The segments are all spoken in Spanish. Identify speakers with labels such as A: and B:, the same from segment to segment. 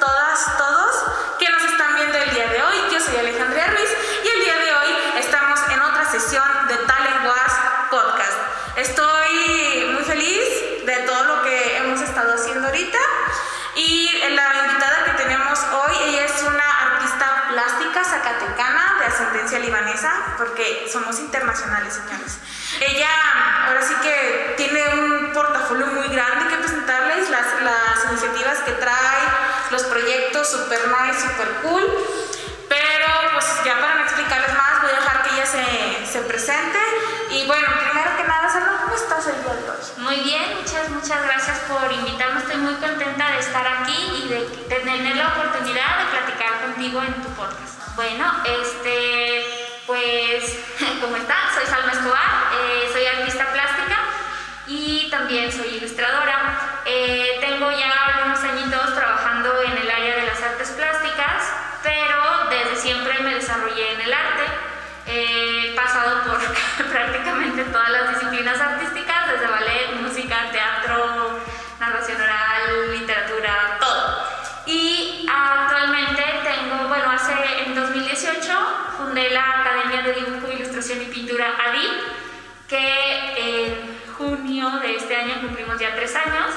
A: todas, todos que nos están viendo el día de hoy. Yo soy Alejandra Ruiz y el día de hoy estamos en otra sesión de Talent Podcast. Estoy muy feliz de todo lo que hemos estado haciendo ahorita y la invitada que tenemos hoy, ella es una artista plástica zacatecana de ascendencia libanesa, porque somos internacionales, señores. Ella ahora sí que tiene un portafolio muy grande que presentarles, las, las iniciativas que trae, los proyectos super nice, super cool. Pero pues ya para no explicarles más, voy a dejar que ella se, se presente. Y bueno, primero que nada, Salma, ¿cómo estás el día de hoy?
B: Muy bien, muchas, muchas gracias por invitarme. Estoy muy contenta de estar aquí y de tener la oportunidad de platicar contigo en tu podcast. Bueno, este, pues, ¿cómo están? Soy Salma Escobar, eh, soy artista plástica y también soy ilustradora. Eh, tengo ya algunos añitos trabajando en el área de las artes plásticas, pero desde siempre me desarrollé en el arte. He pasado por prácticamente todas las disciplinas artísticas, desde ballet, música, teatro, narración oral, literatura, todo. Y actualmente tengo, bueno, hace en 2018 fundé la Academia de Dibujo, Ilustración y Pintura ADI, que en junio de este año cumplimos ya tres años.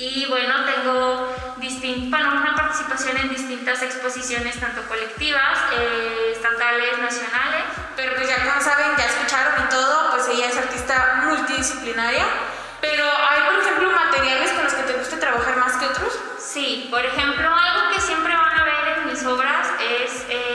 B: Y bueno, tengo bueno, una participación en distintas exposiciones, tanto colectivas, eh, estatales, nacionales.
A: Pero pues ya como saben, ya escucharon y todo, pues ella es artista multidisciplinaria. Pero hay, por ejemplo, materiales con los que te gusta trabajar más que otros.
B: Sí, por ejemplo, algo que siempre van a ver en mis obras es el,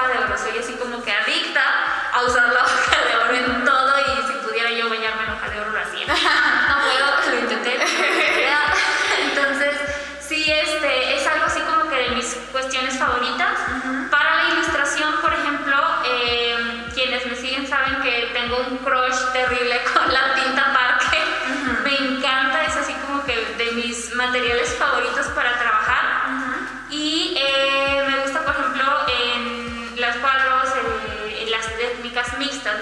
B: hoja de oro. Soy así como que adicta a usar la hoja de oro en todo y si pudiera yo bañarme en hoja de oro lo hacía. No puedo, lo intenté. Entonces, sí, este, es algo así como que de mis cuestiones favoritas. Para la ilustración, por ejemplo, eh, quienes me siguen saben que tengo un crush terrible con la tinta parque. Me encanta, es así como que de mis materiales favoritos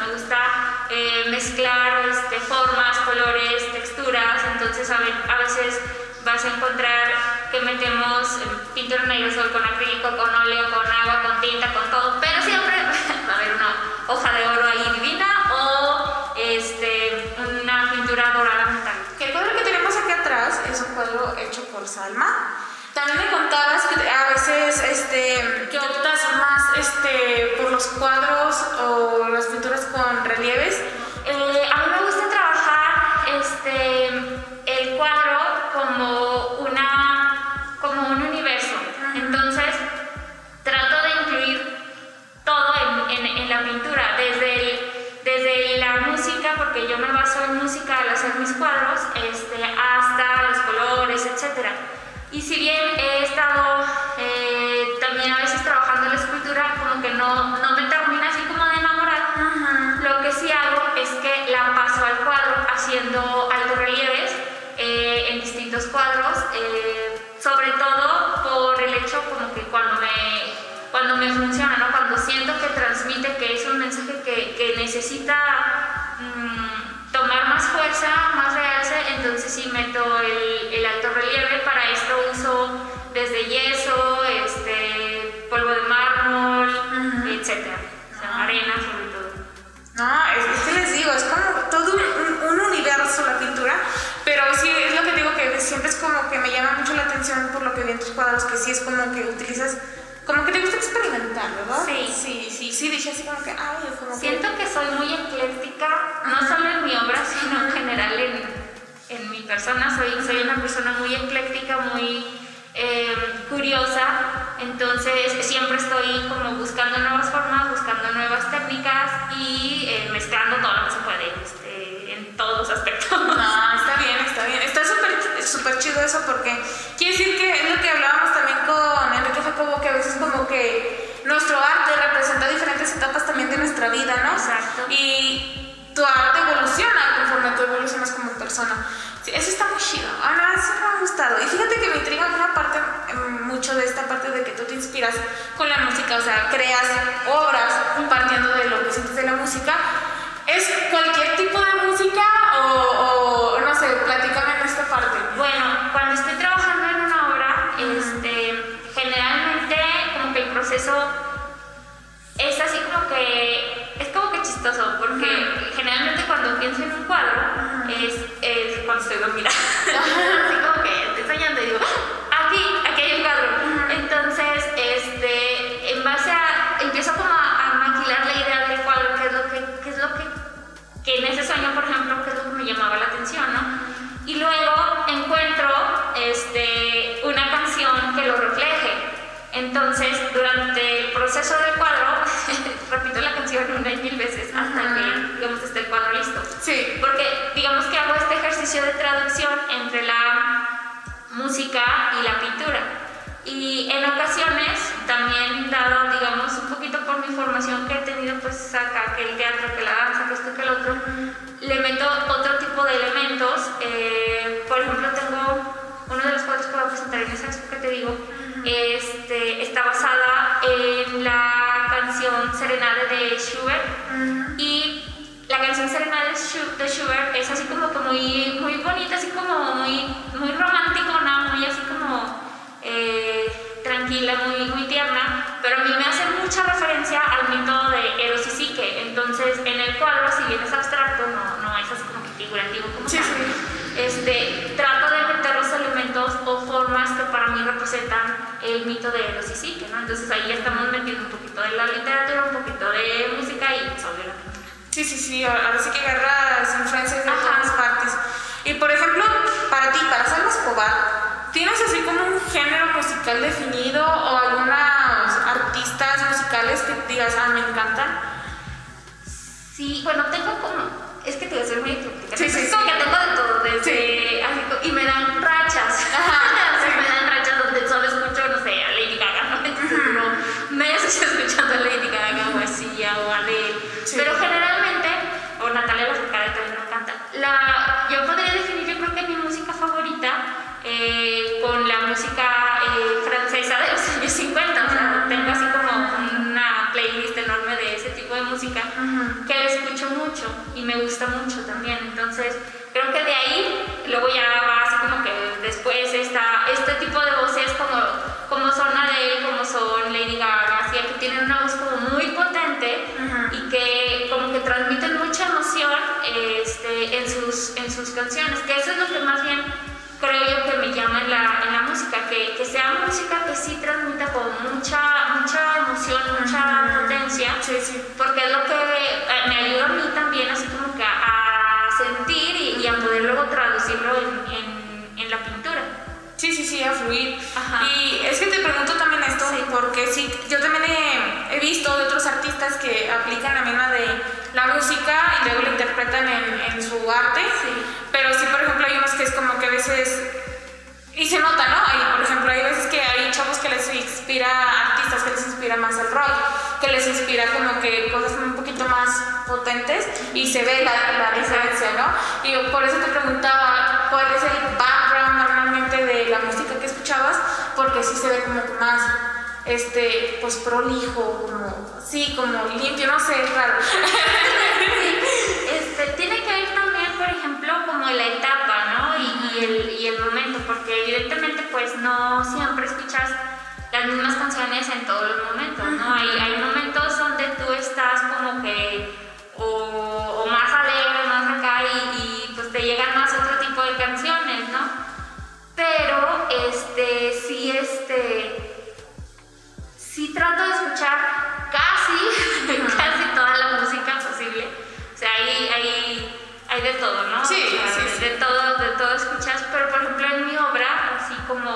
B: me gusta eh, mezclar este, formas, colores, texturas, entonces a, ve- a veces vas a encontrar que metemos eh, pintura en aerosol con acrílico, con óleo, con agua, con tinta, con todo, pero siempre va a haber una hoja de oro ahí divina o este, una pintura dorada metálica.
A: El cuadro que tenemos aquí atrás es un cuadro hecho por Salma. También me contabas que a veces este, que optas más este, por los cuadros o las pinturas con relieves.
B: Eh, a mí me gusta trabajar este, el cuadro como, Y si bien he estado eh, también a veces trabajando en la escultura, como que no, no me termina así como de enamorar, lo que sí hago es que la paso al cuadro haciendo altos relieves eh, en distintos cuadros, eh, sobre todo por el hecho como que cuando me, cuando me funciona, ¿no? cuando siento que transmite, que es un mensaje que, que necesita mm, fuerza, más realce, entonces sí meto el, el alto relieve. Para esto uso desde yeso, este, polvo de mármol, etcétera, o sea, arena sobre todo.
A: No, es, que les digo, es como todo un, un- un universo la pintura, pero sí es lo que digo que siempre es como que me llama mucho la atención por lo que vi en tus cuadros, que sí es como que utilizas, como que te gusta experimentar, ¿verdad?
B: Sí.
A: Sí, sí, sí, dije así como que, ay, como que...
B: Siento que soy muy ecléctica, no solo en mi obra, sino en general en, en mi persona. Soy, soy una persona muy ecléctica, muy eh, curiosa, entonces siempre estoy como buscando nuevas formas, buscando nuevas técnicas y eh, mezclando todo lo que se
A: que nuestro arte representa diferentes etapas también de nuestra vida, ¿no?
B: Exacto.
A: Y tu arte evoluciona conforme tú evolucionas como persona. Sí, eso está muy chido. Ahora, eso me ha gustado. Y fíjate que me intriga una parte, mm, mucho de esta parte de que tú te inspiras con la música, o sea, creas obras partiendo de lo que sientes de la música. ¿Es cualquier tipo de música o, no sé, platícame en esta parte?
B: Bueno, cuando estoy trabajando en una obra, este, generalmente proceso es así como que, es como que chistoso, porque generalmente cuando pienso en un cuadro, es, es cuando estoy dormida. así como que estoy soñando y digo, aquí, proceso del cuadro, repito la canción una y mil veces hasta que, digamos, esté el cuadro listo.
A: Sí.
B: Porque, digamos que hago este ejercicio de traducción entre la música y la pintura. Y en ocasiones, también dado, digamos, un poquito por mi formación que he tenido, pues acá, que el teatro, que la danza, que esto, que el otro, le meto otro tipo de elementos. Eh, por ejemplo, tengo uno de los cuadros que voy a presentar en esa expo que te digo, este, está basada en la canción Serenade de Schubert. Y la canción Serenade de Schubert es así como que muy, muy bonita, así como muy, muy romántico, ¿no? muy así como eh, tranquila, muy, muy tierna, pero a mí me hace mucha referencia al mito de Eros y Psique. Entonces, en el cuadro, si bien es abstracto, no, no es así como que figurativo como
A: sí,
B: tal. Este, trato de meter elementos o formas que para mí representan el mito de Eros y Psique, ¿no? Entonces ahí ya estamos metiendo un poquito de la literatura, un poquito de música y sobre la pintura.
A: Sí, sí, sí, ahora sí que agarras influencias de
B: Ajá.
A: todas partes. Y por ejemplo, para ti, para Salma Escobar, ¿tienes así como un género musical definido o algunos artistas musicales que digas, ah, me encantan?
B: Sí, bueno, tengo como. Es que te voy a ser muy ecléctica.
A: Sí, sí,
B: es como que tengo de todo, desde.
A: Sí.
B: así y me dan rachas.
A: Ajá, sí.
B: Me dan rachas donde solo escucho, no sé, a Lady Gaga, ¿no? Entonces, meses escuchando a Lady Gaga o a Sia o a Adele. Pero generalmente, o Natalia Lafourcade también me encanta. La, yo podría definir, yo creo que mi música favorita eh, con la música música que la escucho mucho y me gusta mucho también. Entonces, creo que de ahí luego ya va así como que después esta, este tipo de voces como, como son Adele, como son Lady Gaga, así que tienen una voz como muy potente y que como que transmiten mucha emoción este, en, sus, en sus canciones, que eso es lo que más bien creo yo que me llama en la, en la música, que, que sea música que sí transmita como mucha, mucha emoción, mucha potencia
A: Sí, sí.
B: porque es lo que eh, me ayuda a mí también así como que a, a sentir y, y a poder luego traducirlo en, en, en la pintura.
A: Sí, sí, sí, a fluir.
B: Ajá.
A: Y es que te pregunto también esto,
B: Sí.
A: porque sí, yo también he, he visto de otros artistas que aplican la misma de la música y luego lo interpretan en, en su arte.
B: Sí.
A: Pero sí, por ejemplo, hay unos que es como que a veces. Y se nota, ¿no? Hay, por ejemplo, hay veces que hay chavos que les inspira, artistas que les inspira más el rock, que les inspira como que cosas un poquito más potentes y se ve la, la diferencia, ¿no? Y por eso te preguntaba cuál es el background normalmente de la música que escuchabas, porque sí se ve como que más, este, pues prolijo, como, sí, como limpio, no sé, es raro.
B: Este, tiene que ver también, por ejemplo, como la etapa, ¿no? Y, y el, y el momento, porque evidentemente pues no siempre escuchas las mismas canciones en todos los momentos, ¿no? Hay, hay momentos donde tú estás como que o, o más alegre, más acá y, y, pues te llegan más otro tipo de canciones, ¿no? Pero este sí este sí trato de escuchar casi, casi toda la música posible. O sea, hay, hay, hay de todo, ¿no?
A: Sí,
B: O sea,
A: sí,
B: de,
A: sí.
B: de todo, de todo escuchas, pero por ejemplo en mi obra, así como,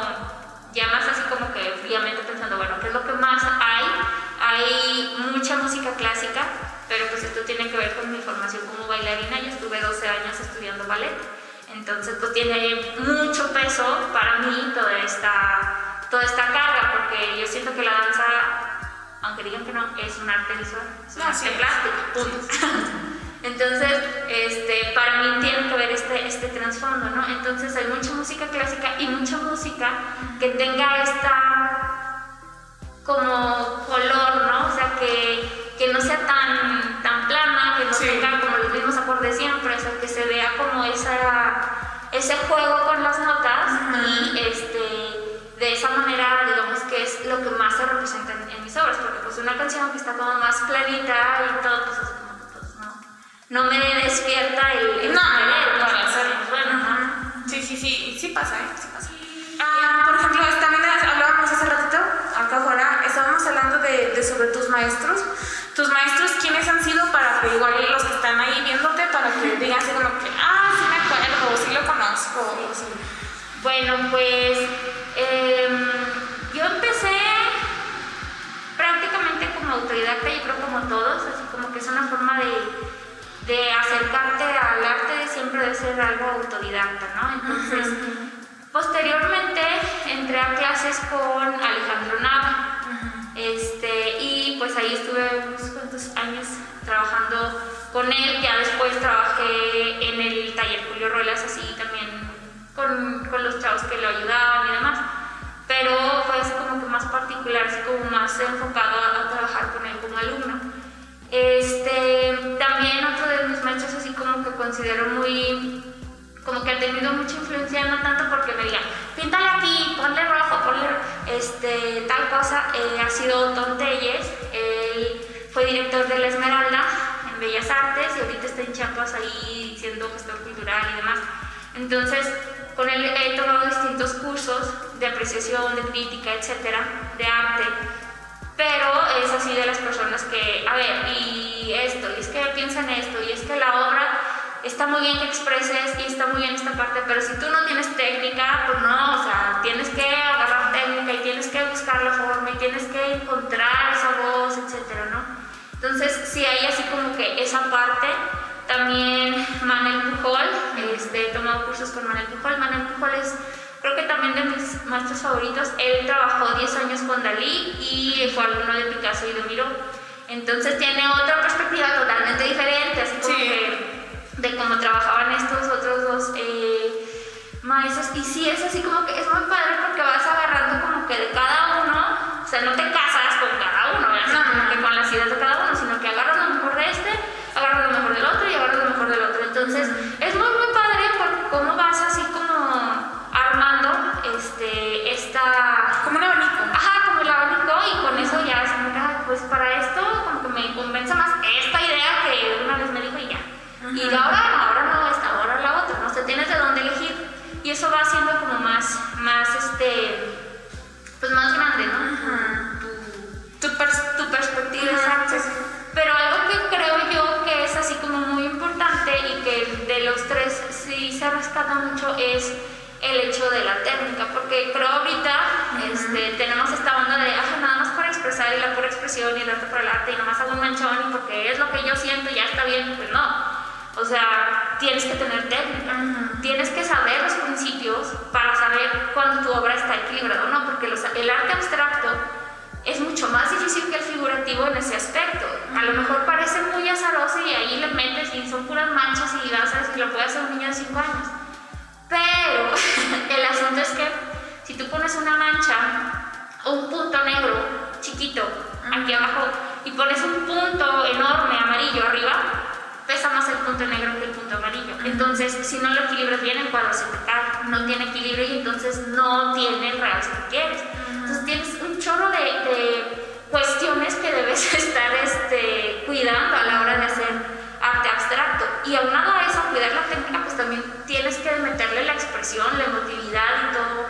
B: ya más así como que fríamente pensando, bueno, ¿qué es lo que más hay? Hay mucha música clásica, pero pues esto tiene que ver con mi formación como bailarina, yo estuve 12 años estudiando ballet. Entonces, pues tiene mucho peso para mí toda esta, toda esta carga, porque yo siento que la danza, aunque digan que no, es un arte visual, es un
A: No,
B: arte
A: sí
B: plástico, punto. Entonces, este, para mí tiene que ver este, este trasfondo, ¿no? Entonces hay mucha música clásica y mucha música que tenga esta como color, ¿no? O sea, que, que no sea tan, tan plana, que no
A: Sí.
B: tenga como los mismos acordes siempre, o sea, que se vea como esa, ese juego con las notas y este, de esa manera, digamos que es lo que más se representa en, en mis obras, porque pues una canción que está como más planita y todo, pues pues no, no me despierta el, el
A: No, no,
B: ¿no? Bueno, ¿no?
A: Ajá. Sí, sí, sí, sí pasa, ¿eh? Sí pasa. Ah, por ejemplo, también hablábamos hace ratito, acá afuera, estábamos hablando de, de sobre tus maestros. Tus maestros, ¿quiénes han sido para que igual los que están ahí viéndote, para que digan así como que, ah, sí me acuerdo, sí lo conozco, sí.
B: Bueno, pues todos, así como que es una forma de, de acercarte al arte, siempre debe ser algo autodidacta, ¿no? Entonces, posteriormente entré a clases con Alejandro Nava, este, y pues ahí estuve unos cuantos años trabajando con él, ya después trabajé en el taller Julio Ruelas, así también con, con los chavos que lo ayudaban y demás, pero fue así como que más particular, así como más enfocado a, a trabajar con él como alumno. Este, también otro de mis maestros así como que considero muy, como que ha tenido mucha influencia, no tanto porque me digan, píntale aquí, ponle rojo, ponle este, tal cosa, eh, ha sido Tom Telles, él fue director de La Esmeralda en Bellas Artes y ahorita está en Chiapas ahí siendo gestor cultural y demás. Entonces, con él he tomado distintos cursos de apreciación, de crítica, etcétera, de arte pero es así de las personas que, a ver, y esto, y es que piensa en esto, y es que la obra está muy bien que expreses y está muy bien esta parte, pero si tú no tienes técnica, pues no, o sea, tienes que agarrar técnica y tienes que buscar la forma y tienes que encontrar esa voz, etcétera, ¿no? Entonces, sí hay así como que esa parte. También Manuel Pujol, este, he tomado cursos con Manuel Pujol. Manuel Pujol es creo que también de mis maestros favoritos. Él trabajó 10 años con Dalí y fue alumno de Picasso y de Miró. Entonces tiene otra perspectiva totalmente diferente, así como
A: Sí.
B: que de cómo trabajaban estos otros dos eh, maestros. Y sí, es así como que es muy padre porque vas agarrando como que de cada uno, o sea, no te casas con cada uno, ¿verdad?
A: No, no,
B: Como que
A: no.
B: con las ideas de cada uno, sino que agarras lo mejor de este, agarras lo mejor del otro y agarras lo mejor del otro. Entonces, es muy, muy padre porque cómo vas así como este, esta...
A: Como un abanico.
B: Ajá, como el abanico y con eso ya como que, ah, pues para esto como que me convence más esta idea que una vez me dijo y ya. Y ahora no, ahora no esta, ahora la otra, no sé, tienes de dónde elegir y eso va siendo como más, más este, pues más grande, ¿no? Tu,
A: Tu pers-
B: tu perspectiva,
A: Ajá,
B: exacto. Pero algo que creo yo que es así como muy importante y que de los tres sí se rescata mucho es el hecho de la técnica, porque creo ahorita este, tenemos esta onda de, ah, nada más por expresar y la pura expresión y el arte por el arte y nada más hago un manchón y porque es lo que yo siento y ya está bien, pues no. O sea, tienes que tener técnica, tienes que saber los principios para saber cuándo tu obra está equilibrada o no, porque los- el arte abstracto es mucho más difícil que el figurativo en ese aspecto. A lo mejor parece muy azaroso y ahí le metes y son puras manchas y vas a si lo puede hacer un niño de 5 años. Pero el asunto es que si tú pones una mancha un punto negro chiquito aquí abajo y pones un punto enorme amarillo arriba, pesa más el punto negro que el punto amarillo. Entonces, si no lo equilibras bien, el cuadro se te cae, no tiene equilibrio y entonces no tiene el realce que quieres. Entonces, tienes un chorro de, de cuestiones que debes estar este, cuidando a la hora de hacer arte abstracto. Y aunado a eso, cuidar la técnica, pues también tienes que meterle la expresión, la emotividad y todo,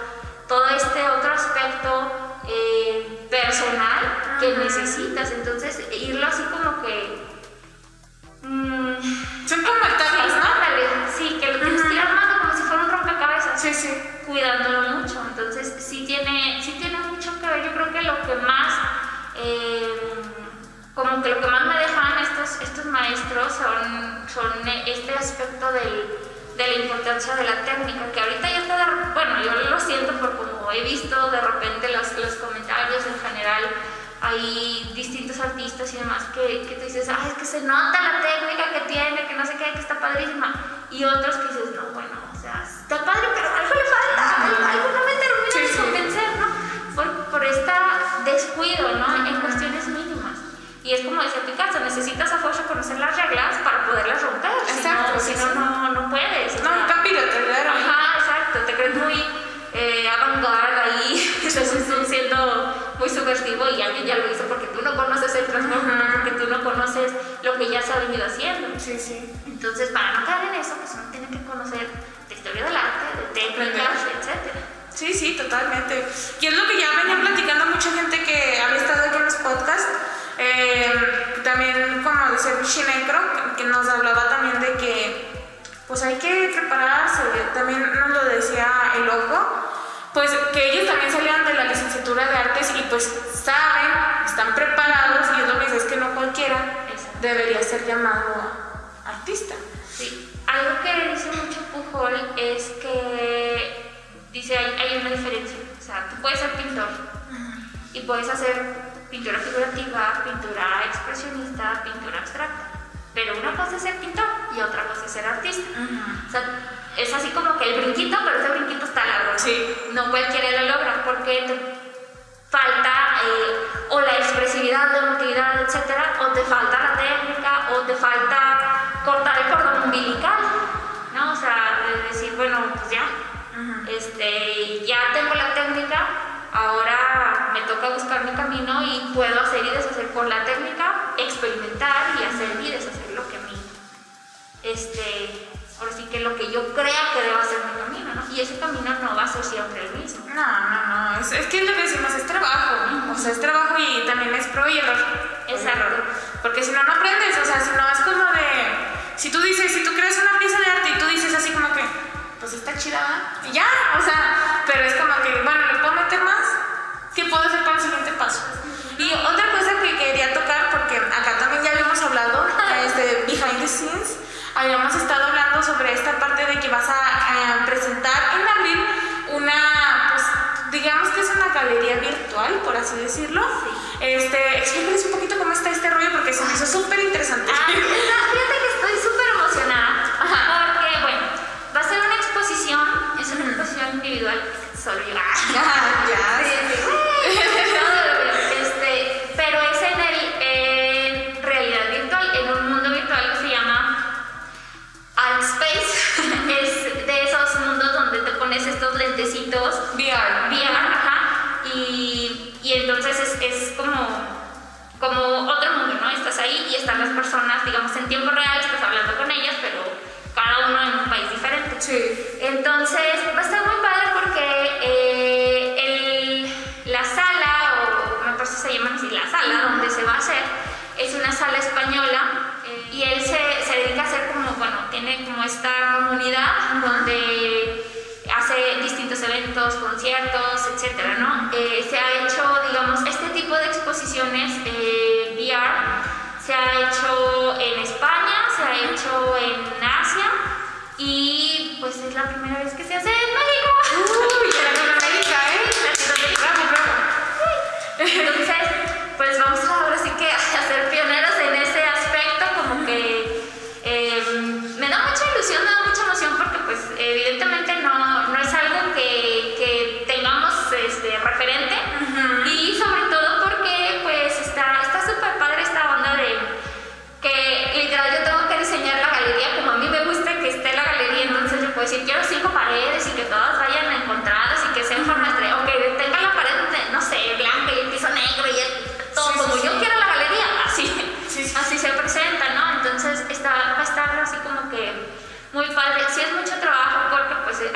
B: todo este otro aspecto eh, personal que necesitas. Entonces, irlo así como que... mm,
A: Son como
B: sí,
A: ¿no?
B: sí, que lo tienes que ir armando como si fuera un rompecabezas
A: Sí, sí.
B: cuidándolo mucho. Entonces, sí tiene, sí tiene mucho que ver. Yo creo que lo que más, eh, como que lo que más me dejan estos, estos maestros son, son este aspecto del, de la importancia de la técnica, que ahorita ya está, de- bueno, yo lo siento por como he visto de repente los, los comentarios en general. Hay distintos artistas y demás que, que te dices, ay, es que se nota la técnica que tiene, que no sé qué, que está padrísima. Y otros que dices, no, bueno, o sea, está padre, pero algo le falta, algo, algo no me termina
A: Sí,
B: de convencer, ¿no? Por, por este descuido y es como decía Picasso, necesitas a fuerza conocer las reglas para poderlas romper. Exacto. Si no, sí, no, no,
A: no,
B: puedes.
A: No, no cambio
B: Ajá, exacto. Te crees muy eh, avant-garde ahí, entonces tú siendo muy subversivo y alguien ya lo hizo porque tú no conoces el transformador,
A: uh -huh.
B: porque tú no conoces lo que ya se ha venido haciendo.
A: Sí, sí.
B: Entonces, para no caer en eso, pues uno tiene que conocer la historia del arte, de técnicas,
A: sí.
B: etcétera.
A: Sí, sí, totalmente. Y es lo que ya venía platicando mucha gente que había estado aquí en los podcasts eh, también, como decía Shinekro, que nos hablaba también de que pues hay que prepararse. También nos lo decía el loco. Pues que ellos también salieron de la licenciatura de artes y pues saben, están preparados y es lo que dice, es que no cualquiera
B: Exacto.
A: debería ser llamado artista.
B: Sí. Algo que dice mucho Pujol es que dice hay, hay una diferencia. O sea, tú puedes ser pintor y puedes hacer pintura figurativa, pintura expresionista, pintura abstracta. Pero una cosa es ser pintor y otra cosa es ser artista. O sea, es así como que el brinquito, pero ese brinquito está largo. ¿no?
A: Sí.
B: No cualquiera lo logra porque te falta eh, o la expresividad, la emotividad, etcétera, o te falta la técnica, o te falta cortar el cordón umbilical, ¿no? O sea, de decir, bueno, pues ya, este, toca buscar mi camino y puedo hacer y deshacer con la técnica, experimentar y hacer y deshacer lo que a mí, este, ahora sí que lo que yo crea que deba ser mi camino, ¿no? Y ese camino no va a ser siempre el mismo.
A: No, no, no. Es, es que es lo que decimos, es trabajo. O sea, es trabajo y también es pro y error.
B: Exacto.
A: Error. Porque si no, no aprendes. O sea, si no es como de. Si tú dices, si tú creas una pieza de arte y tú dices así como que, pues está chida, ¿verdad? y ya. O sea, pero es como que, bueno, ¿le puedo meter? ¿Qué puedo hacer para el siguiente paso? Y otra cosa que quería tocar, porque acá también ya habíamos hablado, este, behind the scenes, habíamos estado hablando sobre esta parte de que vas a eh, presentar en abril una, pues, digamos que es una galería virtual, por así decirlo. Este, explícales un poquito cómo está este rollo, porque se me hizo súper interesante.
B: Ah, no, fíjate que estoy súper emocionada.
A: Ajá.
B: Porque, bueno, va a ser una exposición, es una exposición individual, solo yo. Como otro mundo, ¿no? Estás ahí y están las personas, digamos, en tiempo real, estás hablando con ellas, pero cada uno en un país diferente.
A: Sí.
B: Entonces va a estar muy padre porque eh, el- la sala, o me parece se llama así, la sala donde se va a hacer, es una sala española eh, y él se, se dedica a hacer como, bueno, tiene como esta comunidad donde hace distintos eventos, conciertos, etcétera, ¿no? Eh, se ha hecho, digamos, este tipo de exposiciones eh, VR se ha hecho en España, se ha hecho en Asia y pues es la primera vez que se hace en México.
A: Uy, Latinoamérica, ¿eh?
B: Latinoamérica.
A: Bravo, bravo.
B: Entonces, pues vamos ahora sí que a ser pioneros en ese aspecto, como que eh, me da mucha ilusión, me da mucha emoción porque pues evidentemente no,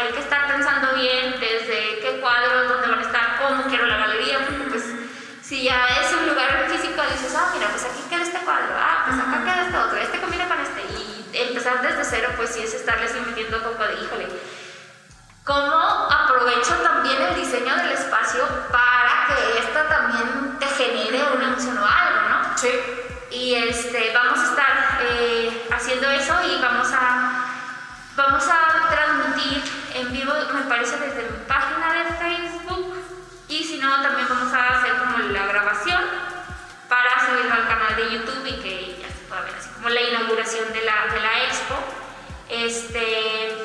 B: hay que estar pensando bien desde qué cuadros, dónde van a estar, cómo quiero la galería, porque pues si ya es un lugar físico dices, ah, mira, pues aquí queda este cuadro, ah, pues acá queda este otro, este combina con este. Y empezar desde cero pues sí es estarle así metiendo poco de, híjole, cómo aprovecho también el diseño del espacio para que esto también te genere una emoción o algo, ¿no?
A: Sí.
B: Y este, vamos a estar eh, haciendo eso y vamos a, vamos a transmitir en vivo, me parece, desde mi página de Facebook. Y si no, también vamos a hacer como la grabación para subirlo al canal de YouTube y que ya se pueda ver así como la inauguración de la, de la expo. Este,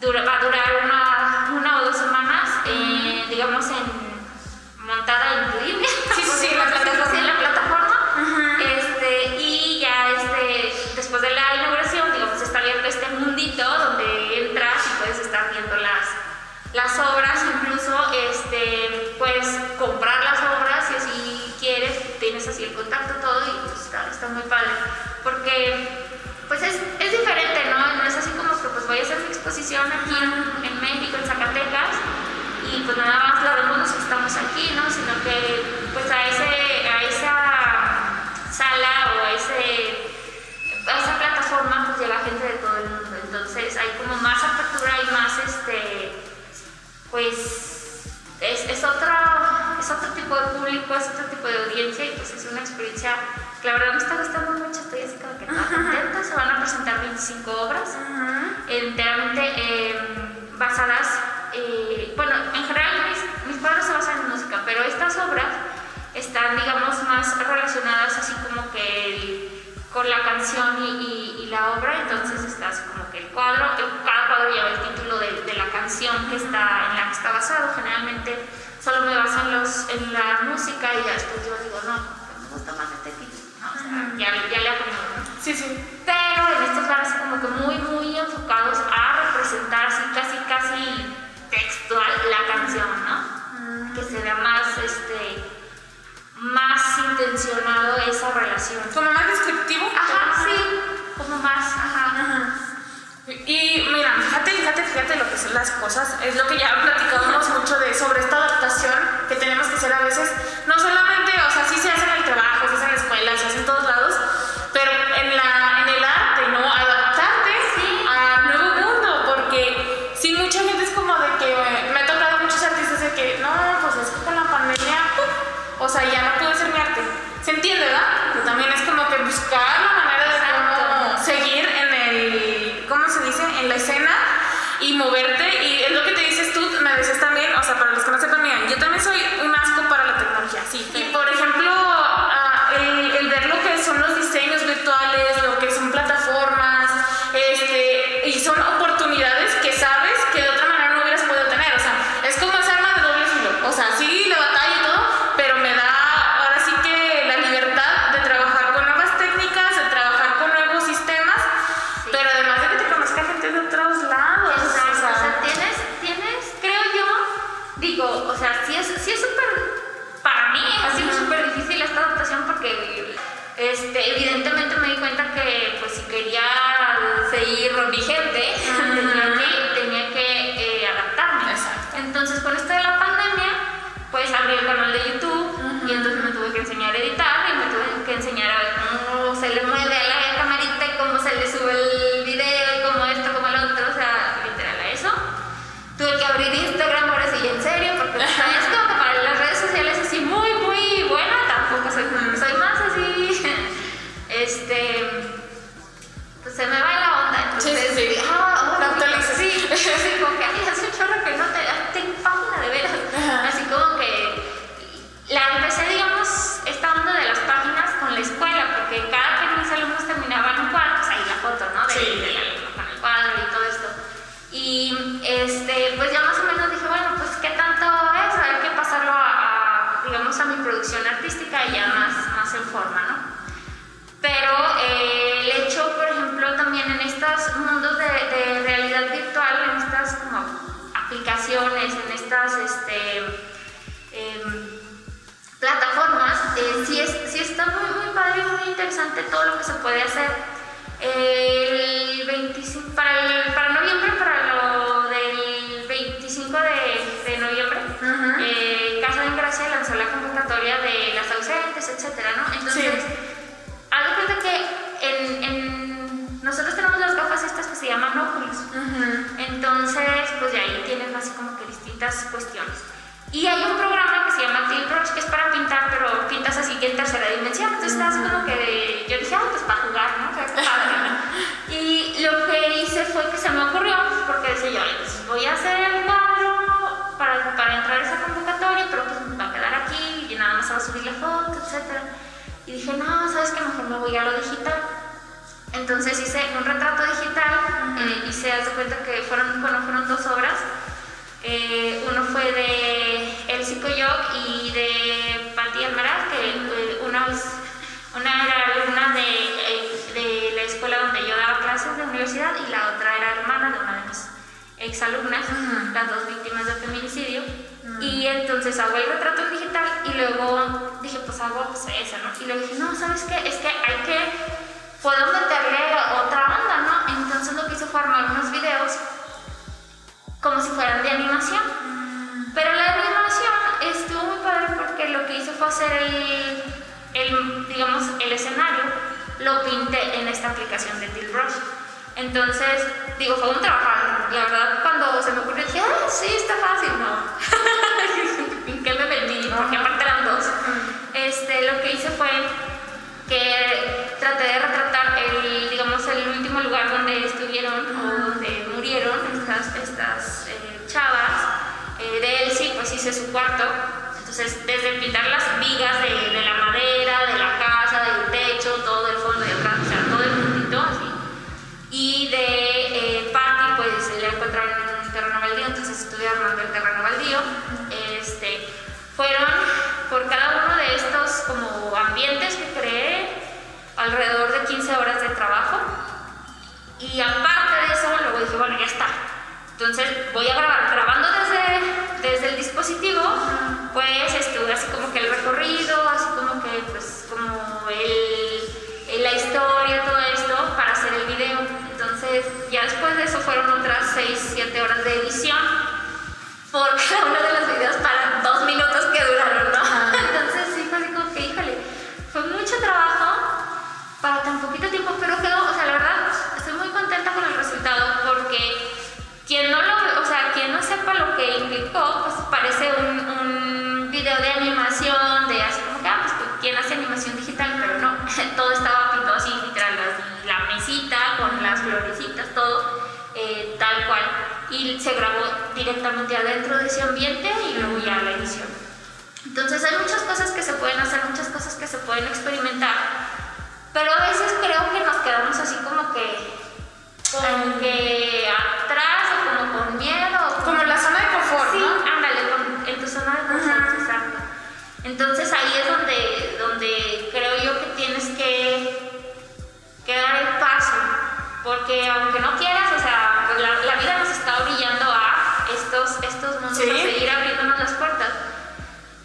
B: dura- va a durar una, una o dos semanas, eh, digamos, en montada en línea.
A: Sí, sí, sí,
B: las obras, incluso este, puedes comprar las obras y así quieres, tienes así el contacto, todo y pues, está, está muy padre. Porque pues es, es, diferente, ¿no? No es así como que pues voy a hacer mi exposición aquí en, en México, en Zacatecas, y pues nada más la vemos los estamos aquí, ¿no? Sino que pues a, ese, a esa sala o a, ese, a esa plataforma pues llega gente de todo el mundo. Entonces hay como más apertura y más este pues es, es, otro, es otro tipo de público, es otro tipo de audiencia y pues es una experiencia que la verdad me está gustando mucho, estoy así como que contenta, se van a presentar 25 obras enteramente eh, basadas eh, bueno, en general mis, mis cuadros se basan en música, pero estas obras están, digamos, más relacionadas así como que el, con la canción y, y, y, la obra, entonces está así como que el cuadro, cada cuadro lleva el título de, de, la canción que está, en la que está basado, generalmente solo me baso en, los, en la música y ya después yo digo, no, me gusta más este título, ¿no? o sea, ya, ya le acomodo.
A: Sí, sí.
B: Pero en estos van así como que muy, muy enfocados a representar así casi, casi textual la canción, ¿no? Mm. Que se vea más, este, más intencionado esa relación.
A: ¿Como más descriptivo?
B: Ajá, sí, como más, ajá.
A: ajá. Y mira, fíjate, fíjate, fíjate lo que son las cosas. Es lo que ya platicábamos mucho de sobre esta adaptación que tenemos que hacer a veces. No solamente, o sea, sí se hace en el trabajo, se hace en la escuela, se hace en todos lados, pero ¿cómo se dice? En la escena y moverte. Y es lo que te dices tú, me decías también, o sea, para los que no sepan, miren, yo también soy un asco para la tecnología, sí. Y por ejemplo, uh, el, el ver lo que son los diseños virtuales, lo que son
B: padre muy interesante todo lo que se puede hacer. El 25, para, el, para noviembre, para lo del 25 de, de noviembre,
A: Ujú.
B: eh, Casa de Gracia lanzó la convocatoria de las ausentes, etcétera, ¿no? Entonces,
A: Sí.
B: haz de cuenta que en, en- nosotros tenemos las gafas estas que se llaman Oculus.
A: Ujú.
B: Entonces, pues de ahí tienes así como que distintas cuestiones. Y hay un programa que se llama Brush, que es para pintar, pero pintas así que en tercera dimensión. Entonces, estás como que yo dije, ah, pues para jugar, ¿no? O sea, qué padre, ¿no? Y lo que hice fue que se me ocurrió, porque decía yo, "Ay, pues voy a hacer el cuadro para, para entrar a esa convocatoria, pero pues me va a quedar aquí y nada más se va a subir la foto, etc. Y dije, no, ¿sabes qué? Mejor me voy a lo digital. Entonces hice un retrato digital, eh, hice, haz de cuenta que fueron, bueno, fueron dos obras. Eh, uno fue de Elsie Coyoc y de Patti Almaraz, que eh, una, una era alumna de, eh, de la escuela donde yo daba clases de universidad y la otra era hermana de una de mis exalumnas, las dos víctimas de feminicidio. Y entonces hago el retrato digital y luego dije, pues hago pues, esa, ¿no? Y luego dije, no, ¿sabes qué? Es que hay que, puedo meterle otra onda, ¿no? Entonces lo que hice fue armar unos videos como si fueran de animación. Pero la animación estuvo muy padre porque lo que hice fue hacer el, el digamos, el escenario, lo pinté en esta aplicación de Tilbrush. Entonces, digo, fue un trabajo. La verdad, cuando se me ocurrió, dije, ah, sí, está fácil, no. ¿En qué me vendí? Porque aparte eran dos. Este, lo que hice fue que traté de retratar el, digamos, el último lugar donde estuvieron o donde murieron estas, estas eh, chavas. Eh, de sí, pues hice su cuarto. Entonces, desde pintar las vigas de, de la madera, de la casa, del techo, todo el fondo de atrás, o sea, todo el puntito así. Y de eh, Patty, pues le encontraron en un terreno baldío, entonces estuve armando el terreno baldío. Este, fueron por cada uno de estos como ambientes que creé alrededor de 15 horas de trabajo. Y aparte de eso, luego dije, bueno, ya está. Entonces voy a grabar, grabando desde, desde el dispositivo, pues estuve así como que el recorrido, así como que pues como el, la historia, todo esto, para hacer el video. Entonces ya después de eso fueron otras 6, 7 horas de edición, por cada uno de los videos para dos minutos que duraron, ¿no? Entonces sí fue así como que, híjole, fue mucho trabajo para tan poquito tiempo, pero quedó, o sea, la verdad, estoy muy contenta con el resultado porque quien no lo, o sea, quien no sepa lo que implicó, pues parece un, video de animación, de así como que, ah, pues quien hace animación digital, pero no, todo estaba pintado así, literal, la mesita con las florecitas, todo, eh, tal cual, y se grabó directamente adentro de ese ambiente y luego ya la edición. Entonces hay muchas cosas que se pueden hacer, muchas cosas que se pueden experimentar, pero a veces creo que nos quedamos así como que, como que atrás o como con miedo. o
A: Como la zona de confort,
B: Sí,
A: ¿no?
B: ándale, con- en tu zona de confort, exacto. Entonces ahí es donde, donde creo yo que tienes que, que dar el paso, porque aunque no quieras, o sea, pues la, la vida nos está orillando a estos, estos mundos,
A: Sí.
B: a seguir abriéndonos las puertas.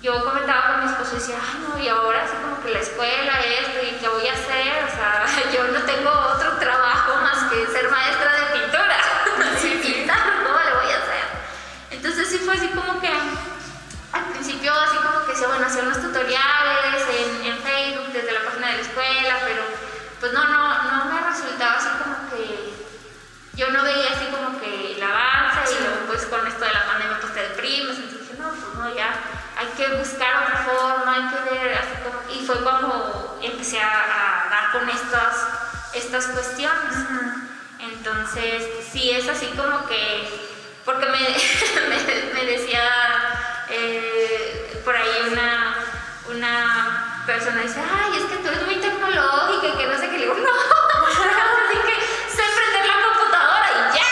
B: Yo comentaba con mi esposo y decía, ay no, y ahora así como que la escuela, esto, y qué voy a hacer, o sea, yo no tengo otro trabajo más que ser maestra de pintura, Entonces sí fue así como que, al principio así como que decía, bueno, hacer unos tutoriales en, en Facebook desde la página de la escuela, pero pues no, no, no me resultaba así como que yo no veía así como que el avance y luego pues con esto de la pandemia pues te deprimes, entonces dije, no, pues no, ya hay que buscar otra forma, hay que ver así como... Y fue cuando empecé a, a dar con estas, estas cuestiones. Entonces, sí es así como que, porque me, me, me decía eh, por ahí una, una persona, dice, ay, es que tú eres muy tecnológica y que no sé qué, le digo, no, así que sé prender la computadora y ya,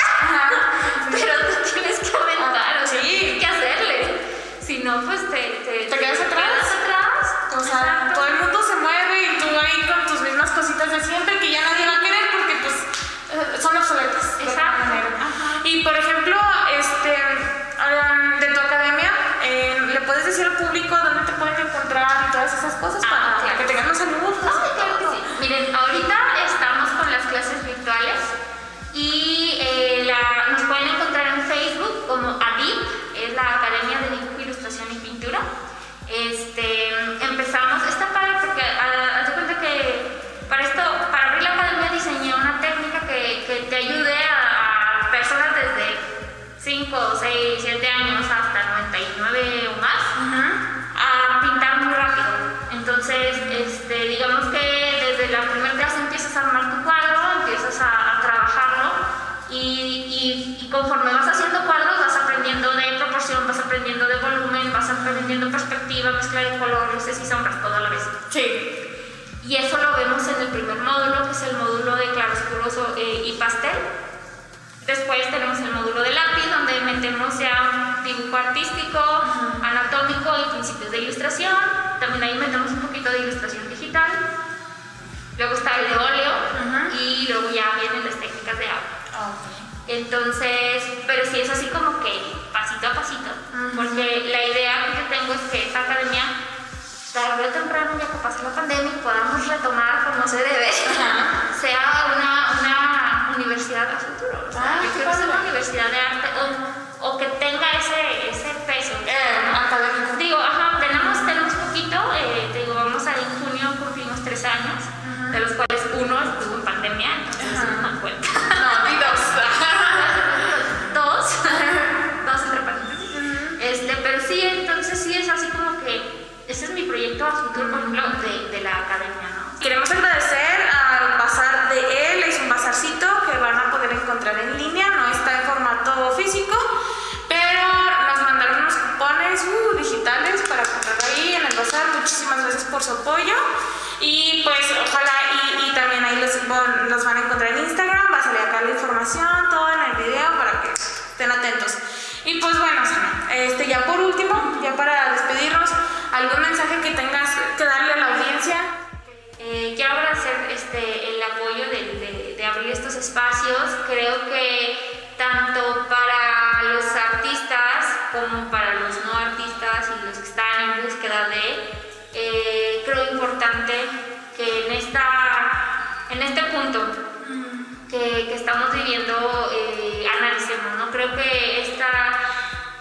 B: pero tú tienes que aventar, o sea,
A: Sí.
B: tienes que hacerle, si no, pues te, te,
A: Te quedas atrás.
B: atrás.
A: O sea,
B: Exacto.
A: todo el mundo se mueve y tú ahí con tus mismas cositas de siempre que ya nadie va a querer ¿le puedes decir al público dónde te pueden encontrar y todas esas cosas
B: Ah,
A: para
B: claro.
A: que tengan
B: claro que sí. Miren, ahorita aprendiendo perspectiva, mezcla de color, luces y sombras, todo a la vez.
A: Sí.
B: Y eso lo vemos en el primer módulo, que es el módulo de claroscuro eh, y pastel. Después tenemos el módulo de lápiz, donde metemos ya dibujo artístico, anatómico y principios de ilustración. También ahí metemos un poquito de ilustración digital. Luego está el de óleo
A: Ujú.
B: y luego ya vienen las técnicas de agua. Entonces, pero sí es así como que porque la idea que tengo es que esta academia, tarde o temprano, ya que pase la pandemia podamos
A: su apoyo y pues ojalá y, y también ahí los, los van a encontrar en Instagram, va a salir acá la información, todo en el video para que estén atentos. Y pues bueno, este, ya por último, ya para despedirnos, algún mensaje que tengas que darle a la audiencia.
B: Eh, quiero agradecer este, el apoyo de, de- de abrir estos espacios. Creo que tanto para los artistas como para los no artistas y los que están en búsqueda de, importante que en, esta, en este punto que, que estamos viviendo eh, analicemos. ¿no? Creo que esta,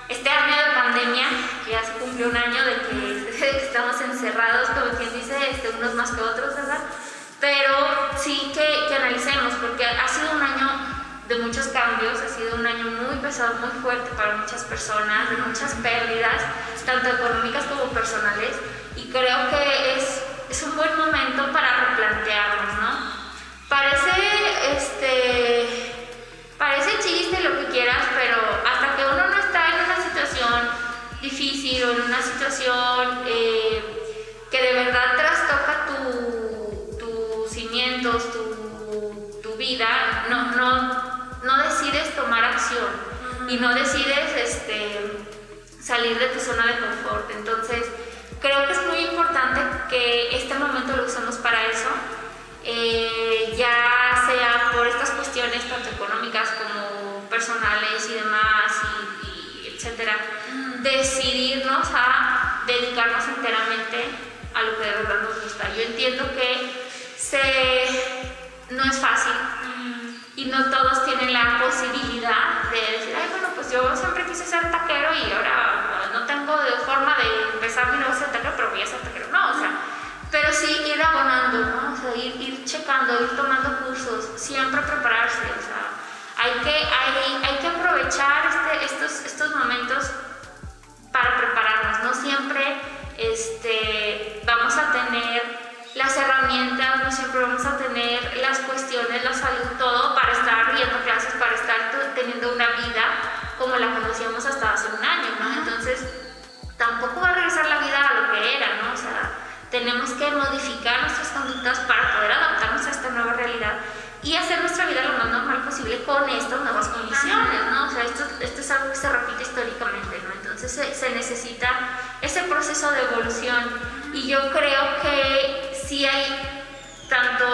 B: este año de pandemia, que ya se cumplió un año de que, estamos encerrados, como quien dice, este, unos más que otros, ¿verdad? Pero sí que, que analicemos, porque ha sido un año de muchos cambios, ha sido un año muy pesado, muy fuerte para muchas personas, de muchas pérdidas, tanto económicas como personales, y creo que es, es un buen momento para replantearnos, ¿no? Parece, este, parece chiste lo que quieras, pero hasta que uno no está en una situación difícil o en una situación eh, que de verdad trastoca tu, tus cimientos, tu, tu vida, no, no, no decides tomar acción y no decides este, salir de tu zona de confort. Entonces, creo que es muy importante que este momento lo usemos para eso. Eh, ya sea por estas cuestiones tanto económicas como personales y demás, y, y etcétera, decidirnos a dedicarnos enteramente a lo que de verdad nos gusta. Yo entiendo que se, no es fácil y no todos tienen la posibilidad de decir, ay, bueno, pues yo siempre quise ser taquero y ahora tengo de forma de empezar mi negocio de taquero, pero voy a ser taquero. No, o sea, pero sí ir abonando, ¿no? O sea, ir, ir checando, ir tomando cursos, siempre prepararse, o sea, hay que, hay, hay que aprovechar este, estos, estos momentos para prepararnos, no siempre este, vamos a tener las herramientas, no siempre vamos a tener las cuestiones, la salud, todo para estar viendo clases, para estar teniendo una vida como la conocíamos hasta hace un año, ¿no? Entonces, tampoco va a regresar la vida a lo que era, ¿no? O sea, tenemos que modificar nuestras conductas para poder adaptarnos a esta nueva realidad y hacer nuestra vida lo más normal posible con estas nuevas condiciones, ¿no? O sea, esto, es algo que se repite históricamente, ¿no? Entonces se, se necesita ese proceso de evolución y yo creo que sí hay tanto,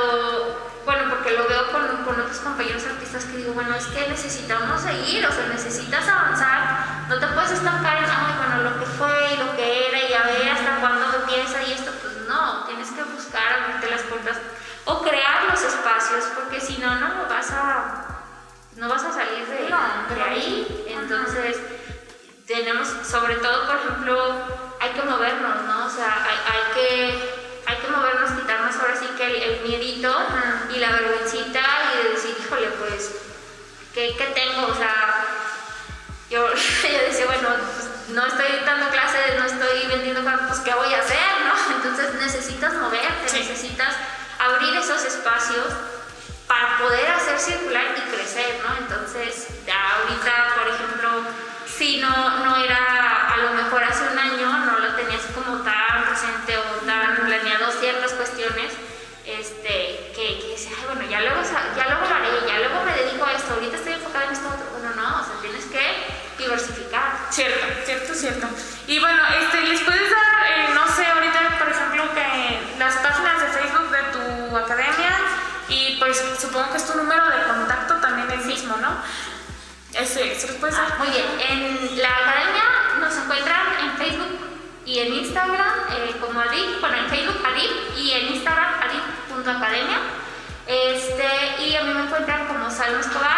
B: porque lo veo con, con otros compañeros artistas que digo, bueno, es que necesitamos seguir, o sea, necesitas avanzar, no te puedes estancar en, ay, bueno, lo que fue y lo que era y a ver hasta cuándo empieza y esto, pues no, tienes que buscar abrirte las puertas o crear los espacios, porque si no, no vas a, no vas a salir de,
A: No,
B: de ahí, entonces tenemos, sobre todo, por ejemplo, hay que movernos, ¿no? O sea, hay, hay que, hay que movernos, quitarnos ahora sí que el, el miedito
A: Ajá.
B: y la vergüencita y de decir, híjole, pues, ¿qué, qué tengo? O sea, yo, yo decía, bueno, pues, no estoy dando clases, no estoy vendiendo pues, ¿qué voy a hacer, no? Entonces necesitas moverte,
A: Sí.
B: necesitas abrir esos espacios para poder hacer circular y crecer, ¿no? Entonces, ahorita, por ejemplo, si no, no era, a lo mejor hace un año no lo tenías como presente o tan planeado ciertas cuestiones, este, que, que decía, "Ay, bueno, ya luego, ya luego lo haré, ya luego me dedico a esto, ahorita estoy enfocada en esto otro. Bueno, no, o sea, tienes que diversificar.
A: Cierto, cierto, cierto. Y bueno, este, ¿les puedes dar, eh, no sé, ahorita, por ejemplo, que las páginas de Facebook de tu academia y pues supongo que es tu número de contacto también el mismo, ¿no? Eso, eso los puedes
B: Ah, muy bien. En la academia nos encuentran en Facebook y en Instagram eh, como Adip, bueno, en Facebook Adip y en Instagram adip.academia. Este, y a mí me encuentran como Salma Escobar,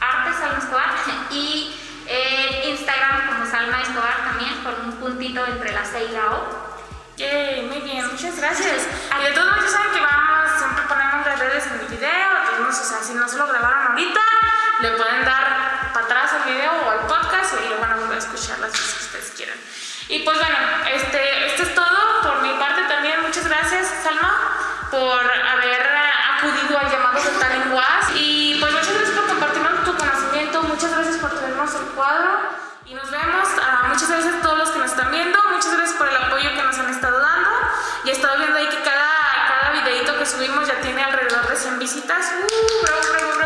B: Arte Salma Escobar, y en Instagram como Salma Escobar también, con un puntito entre la C y la O.
A: Yay, muy bien, muchas gracias. Y de todos modos, saben que vamos, siempre ponemos las redes en el video, entonces, o sea, si no se lo grabaron ahorita, le pueden dar para atrás al video o al podcast y lo van a volver a escuchar las veces que ustedes quieran. Y pues bueno, este, esto es todo por mi parte también. Muchas gracias, Salma, por haber acudido al llamado de Talent Was. Y pues muchas gracias por compartirnos tu conocimiento, muchas gracias por traernos el cuadro. Y nos vemos. Ah, muchas gracias a todos los que nos están viendo. Muchas gracias por el apoyo que nos han estado dando. Y he estado viendo ahí que cada, cada videito que subimos ya tiene alrededor de 100 visitas. ¡Uh! Bravo, bravo, bravo,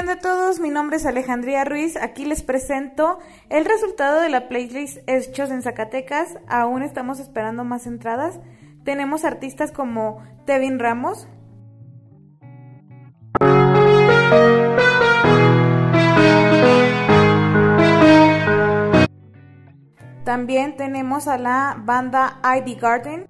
C: onda a todos? Mi nombre es Alejandría Ruiz. Aquí les presento el resultado de la playlist Hechos en Zacatecas. Aún estamos esperando más entradas. Tenemos artistas como Tevin Ramos. También tenemos a la banda Ivy Garden.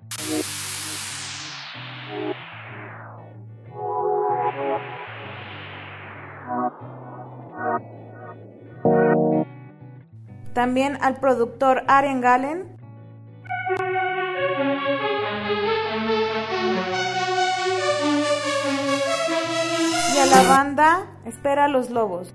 C: También al productor Aren Galen. Y a la banda Espera los Lobos.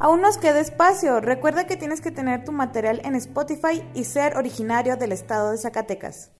C: Aún nos queda espacio. Recuerda que tienes que tener tu material en Spotify y ser originario del estado de Zacatecas.